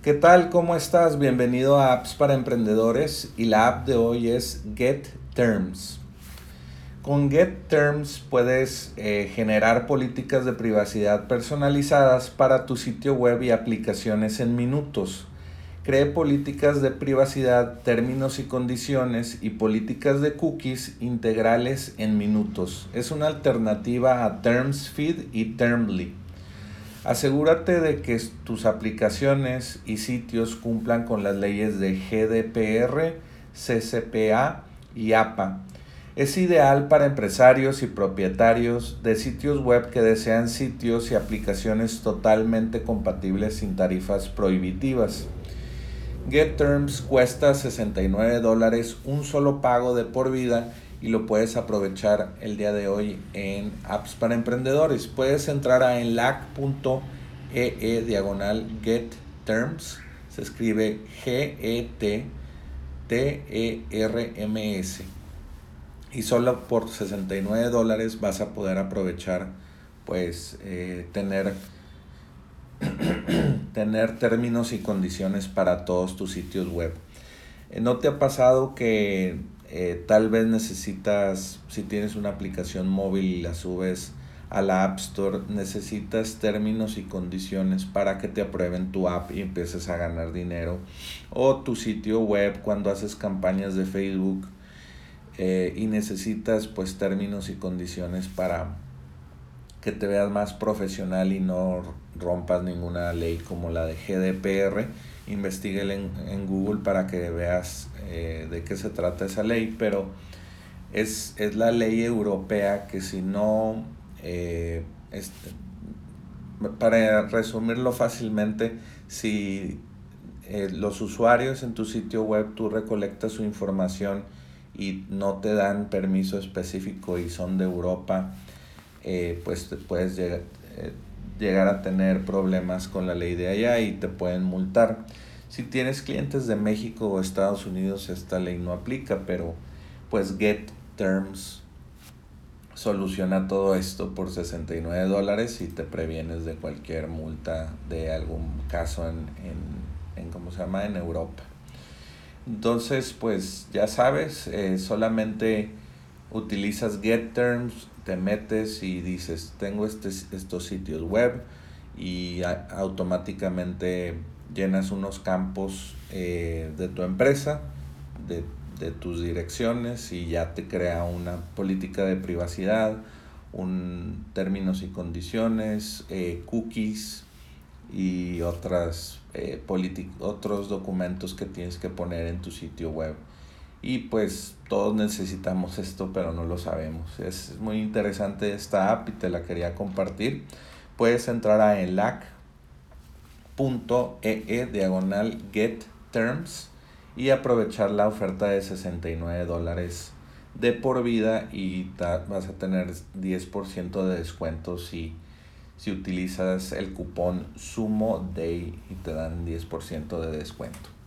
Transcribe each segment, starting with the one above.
¿Qué tal? ¿Cómo estás? Bienvenido a Apps para Emprendedores y la app de hoy es Get Terms. Con Get Terms puedes eh, generar políticas de privacidad personalizadas para tu sitio web y aplicaciones en minutos. Cree políticas de privacidad, términos y condiciones y políticas de cookies integrales en minutos. Es una alternativa a TermsFeed y Termly. Asegúrate de que tus aplicaciones y sitios cumplan con las leyes de GDPR, CCPA y APA. Es ideal para empresarios y propietarios de sitios web que desean sitios y aplicaciones totalmente compatibles sin tarifas prohibitivas. GetTerms cuesta 69 dólares un solo pago de por vida y lo puedes aprovechar el día de hoy en Apps para Emprendedores. Puedes entrar a enlac.ee e diagonal get terms. Se escribe G-E-T-T-E-R-M-S. Y solo por 69 dólares vas a poder aprovechar, pues, eh, tener, tener términos y condiciones para todos tus sitios web. Eh, ¿No te ha pasado que eh, tal vez necesitas, si tienes una aplicación móvil y la subes a la App Store, necesitas términos y condiciones para que te aprueben tu app y empieces a ganar dinero. O tu sitio web cuando haces campañas de Facebook eh, y necesitas pues términos y condiciones para que te veas más profesional y no rompas ninguna ley como la de GDPR investigue en, Google para que veas eh, de qué se trata esa ley, pero es, es la ley europea que si no, eh, para resumirlo fácilmente, si eh, los usuarios en tu sitio web tú recolectas su información y no te dan permiso específico y son de Europa, pues te puedes llegar, llegar a tener problemas con la ley de allá y te pueden multar. Si tienes clientes de México o Estados Unidos, esta ley no aplica, pero pues Get Terms soluciona todo esto por 69 dólares y te previenes de cualquier multa de algún caso en, en, en ¿cómo se llama? En Europa. Entonces, pues ya sabes, eh, solamente utilizas Get Terms, te metes y dices, tengo este, estos sitios web y automáticamente llenas unos campos eh, de tu empresa, de, tus direcciones y ya te crea una política de privacidad, un términos y condiciones, eh, cookies y otras, eh, otros documentos que tienes que poner en tu sitio web. Y pues todos necesitamos esto, pero no lo sabemos. Es muy interesante esta app y te la quería compartir. Puedes entrar a ELAC.ee e diagonal get terms y aprovechar la oferta de 69 dólares de por vida y vas a tener 10% de descuento si, si utilizas el cupón Sumo Day y te dan 10% de descuento.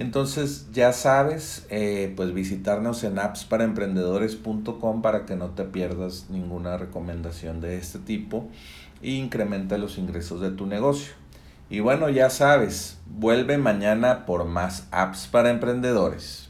Entonces ya sabes, eh, pues visitarnos en appsparaemprendedores.com para que no te pierdas ninguna recomendación de este tipo e incrementa los ingresos de tu negocio. Y bueno, ya sabes, vuelve mañana por más apps para emprendedores.